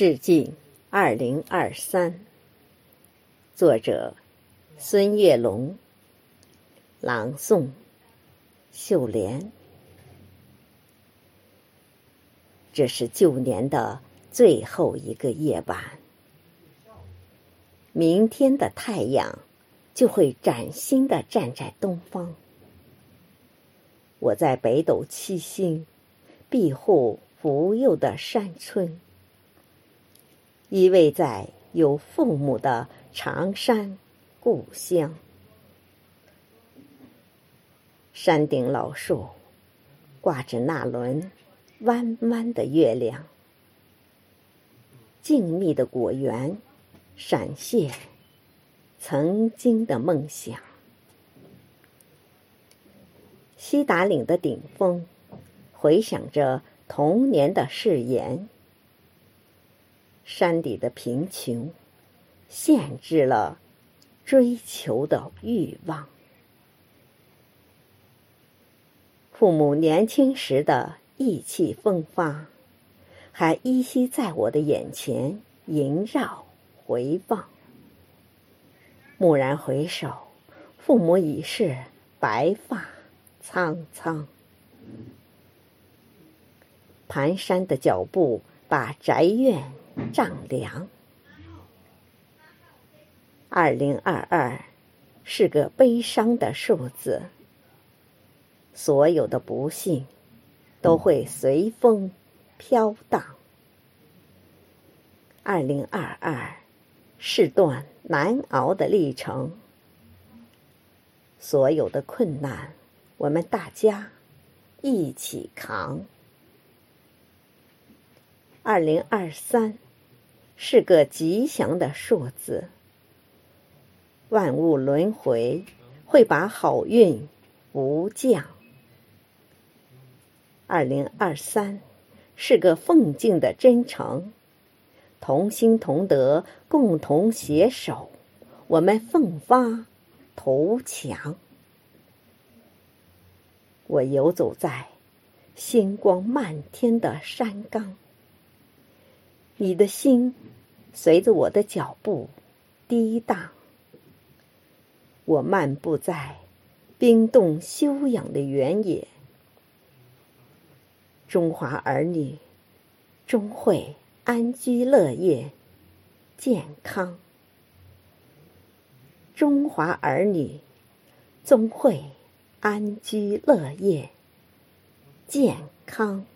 致敬二零二三。作者：孙月龙。朗诵：秀莲。这是旧年的最后一个夜晚，明天的太阳就会崭新的站在东方。我在北斗七星庇护福佑的山村，依偎在有父母的长山故乡。山顶老树挂着那轮弯弯的月亮，静谧的果园闪现曾经的梦想。西达岭的顶峰，回响着童年的誓言。山底的贫穷，限制了追求的欲望。父母年轻时的意气风发，还依稀在我的眼前萦绕回望。蓦然回首，父母已是白发。苍苍，蹒跚的脚步把宅院丈量。二零二二是个悲伤的数字，所有的不幸都会随风飘荡。二零二二是段难熬的历程，所有的困难。我们大家一起扛。二零二三是个吉祥的数字，万物轮回会把好运无降。二零二三是个奉敬的真诚，同心同德，共同携手，我们奋发图强。我游走在星光漫天的山岗，你的心随着我的脚步滴荡。我漫步在冰冻休养的原野，中华儿女终会安居乐业、健康。中华儿女终会。安居乐业，健康。